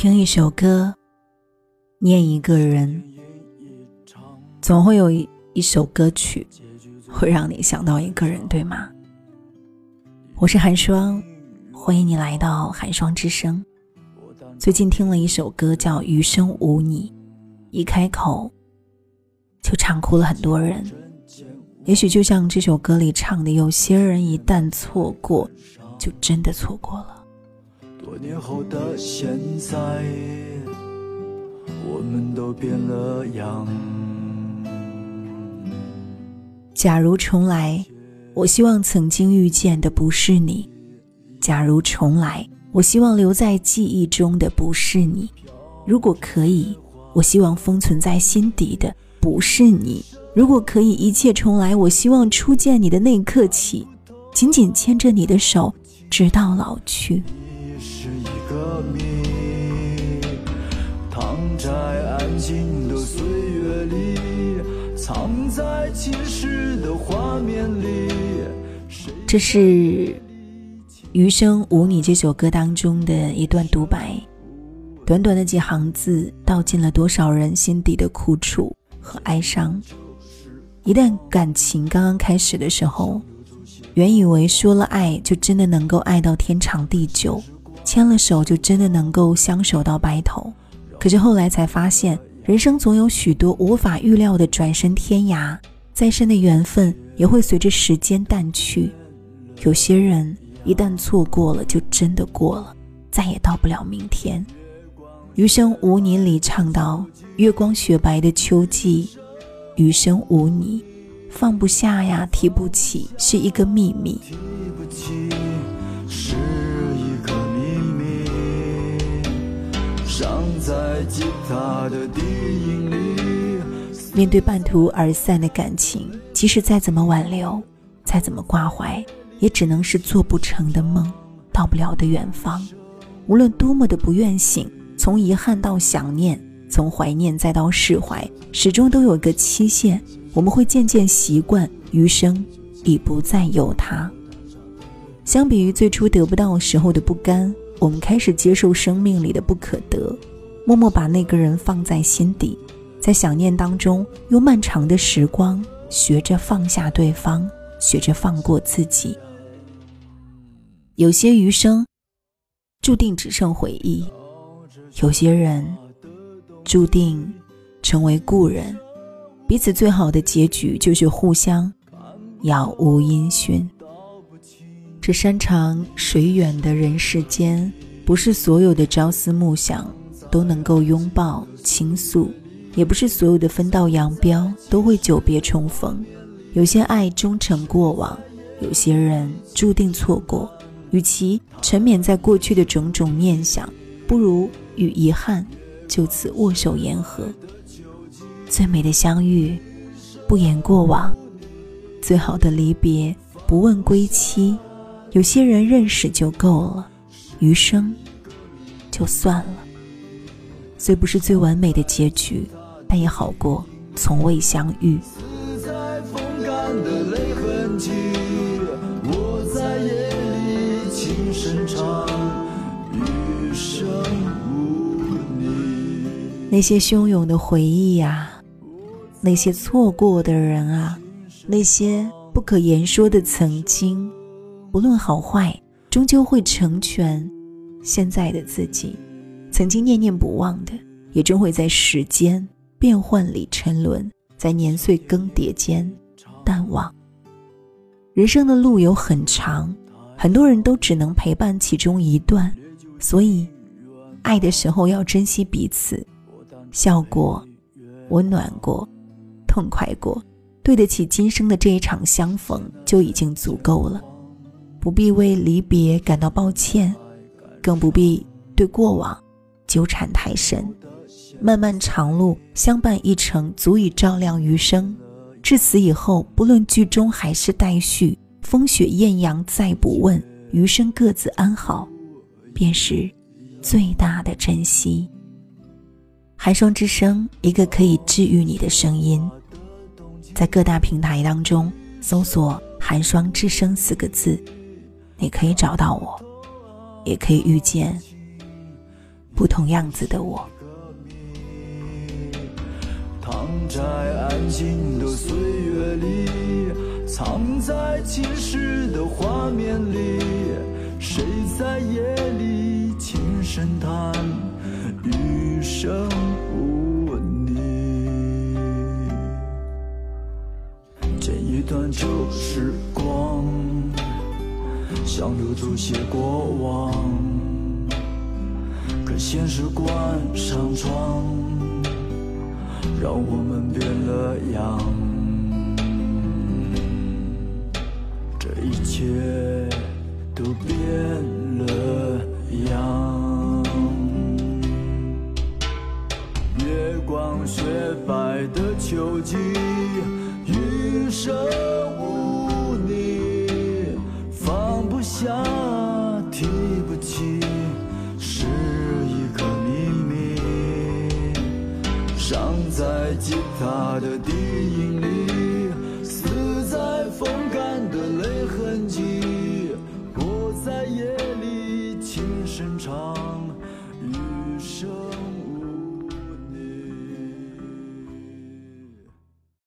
听一首歌，念一个人，总会有一一首歌曲会让你想到一个人，对吗？我是寒霜，欢迎你来到寒霜之声。最近听了一首歌，叫《余生无你》，一开口就唱哭了很多人。也许就像这首歌里唱的，有些人一旦错过，就真的错过了。多年后的现在，我们都变了样。假如重来，我希望曾经遇见的不是你；假如重来，我希望留在记忆中的不是你。如果可以，我希望封存在心底的不是你。如果可以一切重来，我希望初见你的那一刻起，紧紧牵着你的手，直到老去。是一个谜。躺在安静的岁月里，藏在前世的画面里。这是《余生无你》这首歌当中的一段独白，短短的几行字，道尽了多少人心底的苦楚和哀伤。一旦感情刚刚开始的时候，原以为说了爱就真的能够爱到天长地久，牵了手就真的能够相守到白头。可是后来才发现，人生总有许多无法预料的转身天涯，再深的缘分也会随着时间淡去。有些人一旦错过了，就真的过了，再也到不了明天。余生无你里唱到：月光雪白的秋季，余生无你，放不下呀，提不起，是一个秘密。在吉他的低音里。面对半途而散的感情，即使再怎么挽留，再怎么挂怀，也只能是做不成的梦，到不了的远方。无论多么的不愿醒，从遗憾到想念，从怀念再到释怀，始终都有一个期限。我们会渐渐习惯，余生已不再有他。相比于最初得不到时候的不甘，我们开始接受生命里的不可得。默默把那个人放在心底，在想念当中，用漫长的时光学着放下对方，学着放过自己。有些余生注定只剩回忆，有些人注定成为故人，彼此最好的结局就是互相杳无音讯。这山长水远的人世间，不是所有的朝思暮想。都能够拥抱倾诉，也不是所有的分道扬镳都会久别重逢。有些爱终成过往，有些人注定错过。与其沉湎在过去的种种念想，不如与遗憾就此握手言和。最美的相遇，不言过往；最好的离别，不问归期。有些人认识就够了，余生就算了。虽不是最完美的结局，但也好过从未相遇。那些汹涌的回忆呀，那些错过的人啊，那些不可言说的曾经，不论好坏，终究会成全现在的自己。曾经念念不忘的，也终会在时间变幻里沉沦，在年岁更迭间淡忘。人生的路有很长，很多人都只能陪伴其中一段，所以，爱的时候要珍惜彼此，笑过，温暖过，痛快过，对得起今生的这一场相逢就已经足够了，不必为离别感到抱歉，更不必对过往。纠缠太深，漫漫长路相伴一程，足以照亮余生。至此以后，不论剧终还是待续，风雪艳阳再不问，余生各自安好，便是最大的珍惜。寒霜之声，一个可以治愈你的声音，在各大平台当中搜索“寒霜之声”四个字，你可以找到我，也可以遇见。不同样子的我。躺在安静的岁月里，藏在青石的画面里，谁在夜里轻声叹余生无你？剪一段旧时光，想留住些过往，可现实关上窗。让我们变了样，这一切都变了样。月光雪白的秋季，余生提不起是一个秘密，伤在吉他的低音。